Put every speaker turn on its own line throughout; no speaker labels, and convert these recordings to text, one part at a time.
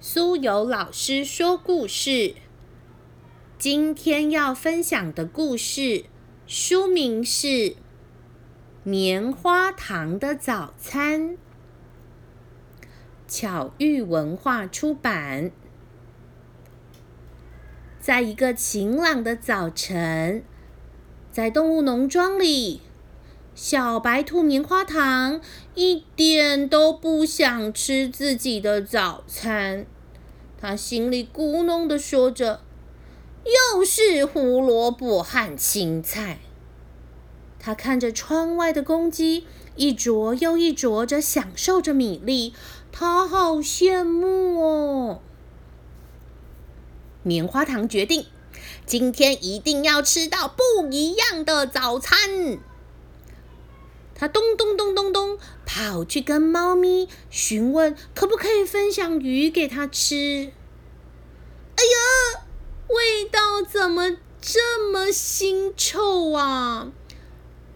苏有老师说故事。今天要分享的故事书名是《棉花糖的早餐》，巧遇文化出版。在一个晴朗的早晨，在动物农庄里。小白兔棉花糖一点都不想吃自己的早餐，他心里咕哝的说着：“又是胡萝卜和青菜。”他看着窗外的公鸡一啄又一啄着享受着米粒，他好羡慕哦。棉花糖决定，今天一定要吃到不一样的早餐。他咚咚咚咚咚跑去跟猫咪询问，可不可以分享鱼给他吃？哎呀，味道怎么这么腥臭啊！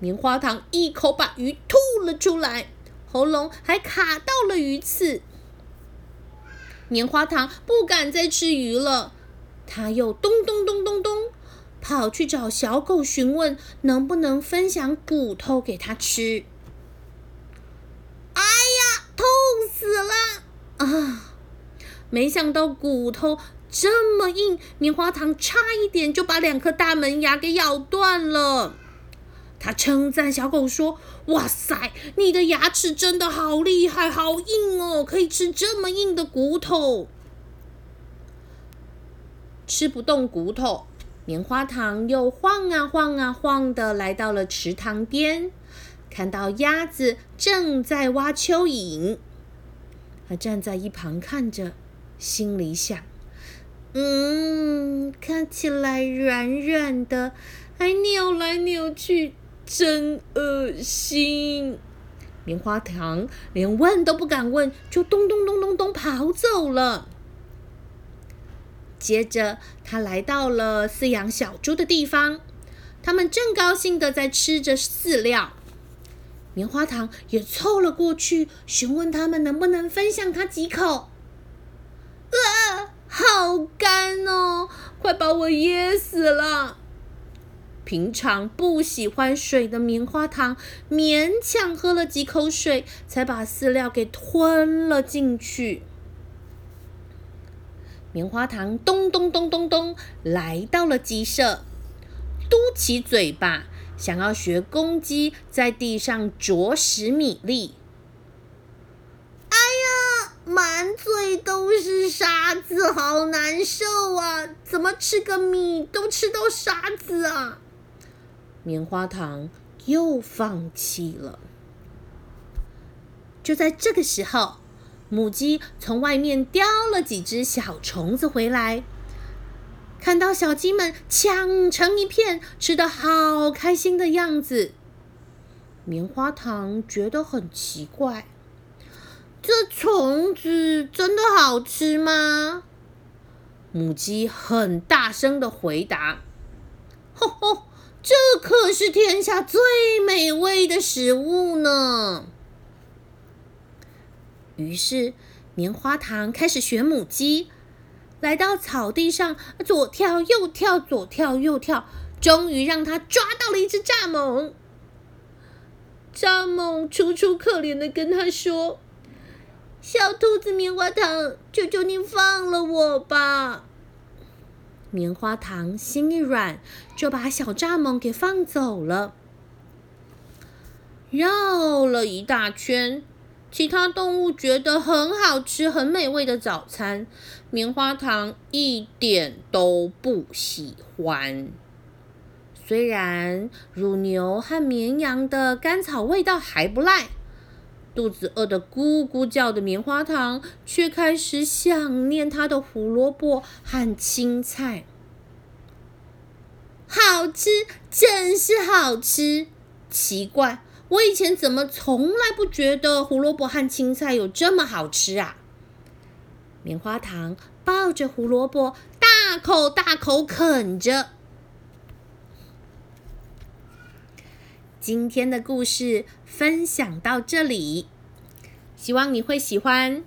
棉花糖一口把鱼吐了出来，喉咙还卡到了鱼刺。棉花糖不敢再吃鱼了，他又咚咚咚咚咚。跑去找小狗询问，能不能分享骨头给他吃？哎呀，痛死了！啊，没想到骨头这么硬，棉花糖差一点就把两颗大门牙给咬断了。他称赞小狗说：“哇塞，你的牙齿真的好厉害，好硬哦，可以吃这么硬的骨头。”吃不动骨头。棉花糖又晃啊晃啊晃的来到了池塘边，看到鸭子正在挖蚯蚓，他站在一旁看着，心里想：“嗯，看起来软软的，还扭来扭去，真恶心。”棉花糖连问都不敢问，就咚咚咚咚咚跑走了。接着，他来到了饲养小猪的地方，他们正高兴的在吃着饲料。棉花糖也凑了过去，询问他们能不能分享他几口。啊，好干哦，快把我噎死了！平常不喜欢水的棉花糖勉强喝了几口水，才把饲料给吞了进去。棉花糖咚咚咚咚咚来到了鸡舍，嘟起嘴巴，想要学公鸡在地上啄食米粒。哎呀，满嘴都是沙子，好难受啊！怎么吃个米都吃到沙子啊？棉花糖又放弃了。就在这个时候。母鸡从外面叼了几只小虫子回来，看到小鸡们抢成一片，吃的好开心的样子。棉花糖觉得很奇怪，这虫子真的好吃吗？母鸡很大声的回答：“吼吼，这可是天下最美味的食物呢！”于是，棉花糖开始学母鸡，来到草地上，左跳右跳，左跳右跳，终于让它抓到了一只蚱蜢。蚱蜢楚楚可怜的跟他说：“小兔子棉花糖，求求你放了我吧！”棉花糖心一软，就把小蚱蜢给放走了。绕了一大圈。其他动物觉得很好吃、很美味的早餐，棉花糖一点都不喜欢。虽然乳牛和绵羊的甘草味道还不赖，肚子饿得咕咕叫的棉花糖却开始想念它的胡萝卜和青菜。好吃，真是好吃！奇怪。我以前怎么从来不觉得胡萝卜和青菜有这么好吃啊？棉花糖抱着胡萝卜，大口大口啃着。今天的故事分享到这里，希望你会喜欢。